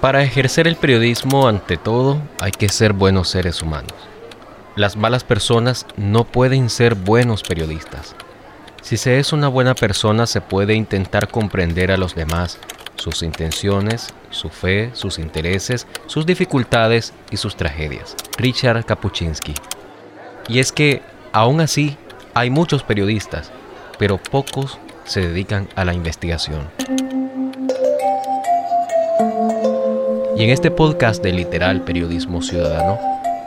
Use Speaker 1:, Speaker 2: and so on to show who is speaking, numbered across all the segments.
Speaker 1: Para ejercer el periodismo, ante todo, hay que ser buenos seres humanos. Las malas personas no pueden ser buenos periodistas. Si se es una buena persona, se puede intentar comprender a los demás, sus intenciones, su fe, sus intereses, sus dificultades y sus tragedias. Richard Kapuczynski. Y es que, aún así, hay muchos periodistas, pero pocos se dedican a la investigación. Y en este podcast de Literal Periodismo Ciudadano,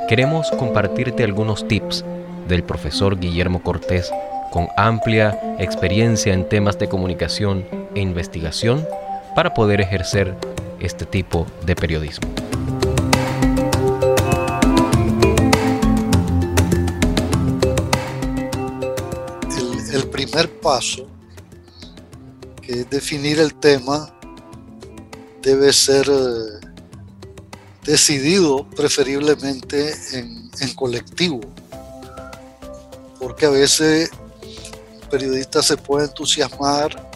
Speaker 1: queremos compartirte algunos tips del profesor Guillermo Cortés con amplia experiencia en temas de comunicación e investigación para poder ejercer este tipo de periodismo.
Speaker 2: El, primer paso, que es definir el tema, debe ser eh, decidido preferiblemente en, colectivo, porque a veces el periodista se puede entusiasmar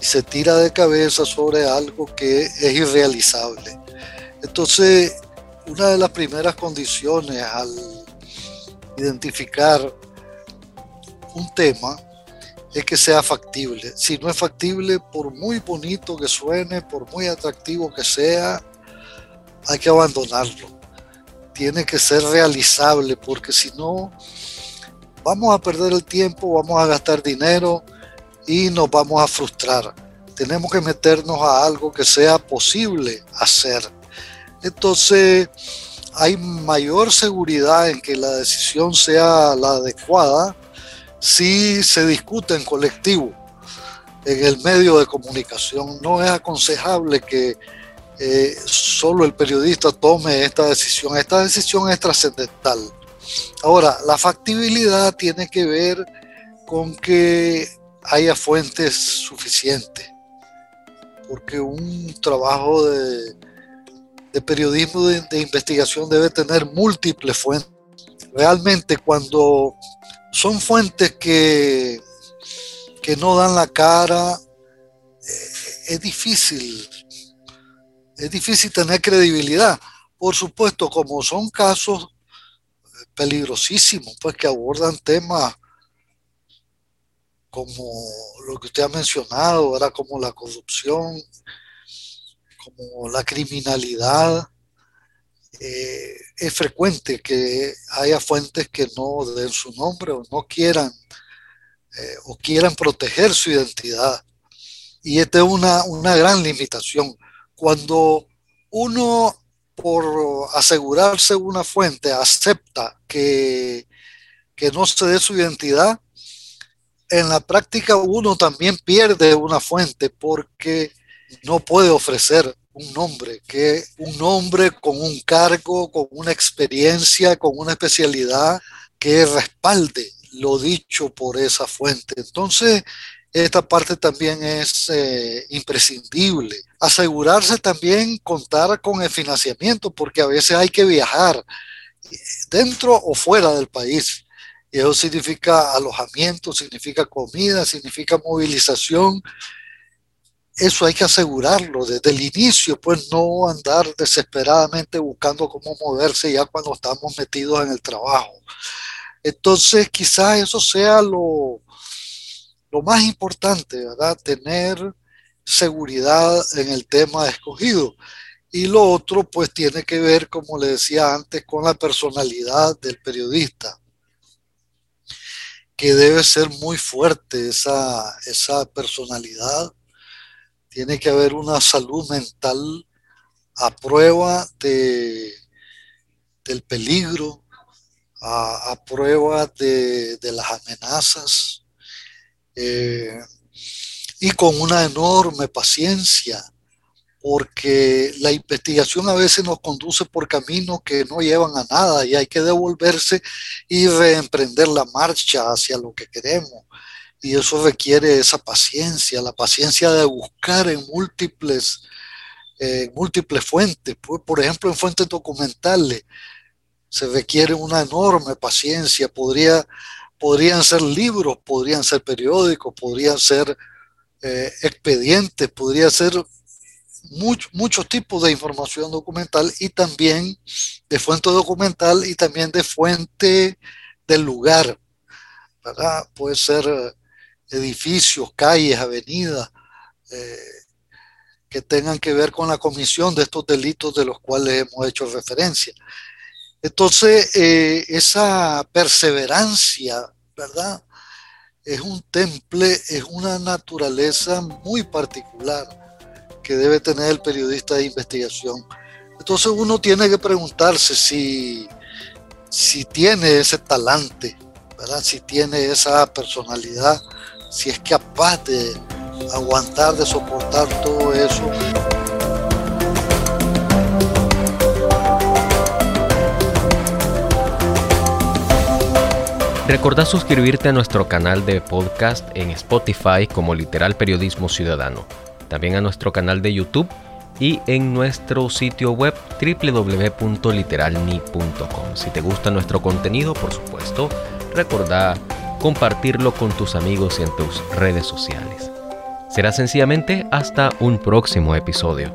Speaker 2: y se tira de cabeza sobre algo que es irrealizable. Entonces, una de las primeras condiciones al identificar un tema es que sea factible. Si no es factible, por muy bonito que suene, por muy atractivo que sea, hay que abandonarlo. Tiene que ser realizable porque si no, vamos a perder el tiempo, vamos a gastar dinero y nos vamos a frustrar. Tenemos que meternos a algo que sea posible hacer. Entonces, hay mayor seguridad en que la decisión sea la adecuada si se discute en colectivo, en el medio de comunicación. No es aconsejable que eh, solo el periodista tome esta decisión. Esta decisión es trascendental. Ahora, la factibilidad tiene que ver con que haya fuentes suficientes, porque un trabajo de, periodismo de, investigación debe tener múltiples fuentes. Realmente cuando son fuentes que, que no dan la cara, eh, es difícil es difícil tener credibilidad. Por supuesto, como son casos peligrosísimos, pues que abordan temas como lo que usted ha mencionado, era como la corrupción, como la criminalidad. Eh, es frecuente que haya fuentes que no den su nombre o no quieran eh, o quieran proteger su identidad. Y esta es una, una gran limitación cuando uno por asegurarse una fuente acepta que, que no se dé su identidad, en la práctica uno también pierde una fuente porque no puede ofrecer un nombre, que un nombre con un cargo, con una experiencia, con una especialidad que respalde lo dicho por esa fuente. Entonces, esta parte también es eh, imprescindible. Asegurarse también contar con el financiamiento, porque a veces hay que viajar dentro o fuera del país. Eso significa alojamiento, significa comida, significa movilización. Eso hay que asegurarlo desde el inicio, pues no andar desesperadamente buscando cómo moverse ya cuando estamos metidos en el trabajo. Entonces, quizás eso sea lo, lo más importante, ¿verdad? Tener seguridad en el tema escogido. Y lo otro, pues tiene que ver, como le decía antes, con la personalidad del periodista, que debe ser muy fuerte esa, esa personalidad. Tiene que haber una salud mental a prueba de, del peligro, a, prueba de, de las amenazas, eh, y con una enorme paciencia, porque la investigación a veces nos conduce por caminos que no llevan a nada y hay que devolverse y reemprender la marcha hacia lo que queremos. Y eso requiere esa paciencia, la paciencia de buscar en múltiples, eh, múltiples fuentes. Por ejemplo, en fuentes documentales se requiere una enorme paciencia. Podría podrían ser libros, podrían ser periódicos, podrían ser eh, expedientes, podría ser muchos tipos de información documental y también de fuente documental y también de fuente del lugar. ¿verdad? Puede ser eh, edificios, calles, avenidas, eh, que tengan que ver con la comisión de estos delitos de los cuales hemos hecho referencia. Entonces, eh, esa perseverancia, ¿verdad? Es un temple, es una naturaleza muy particular que debe tener el periodista de investigación. Entonces uno tiene que preguntarse si, si tiene ese talante, ¿verdad? si tiene esa personalidad, si es capaz de aguantar, de soportar todo eso.
Speaker 1: Recordá suscribirte a nuestro canal de podcast en Spotify como Literal Periodismo Ciudadano, también a nuestro canal de YouTube y en nuestro sitio web www.literalni.com. Si te gusta nuestro contenido, por supuesto, recordá compartirlo con tus amigos y en tus redes sociales. Será sencillamente hasta un próximo episodio.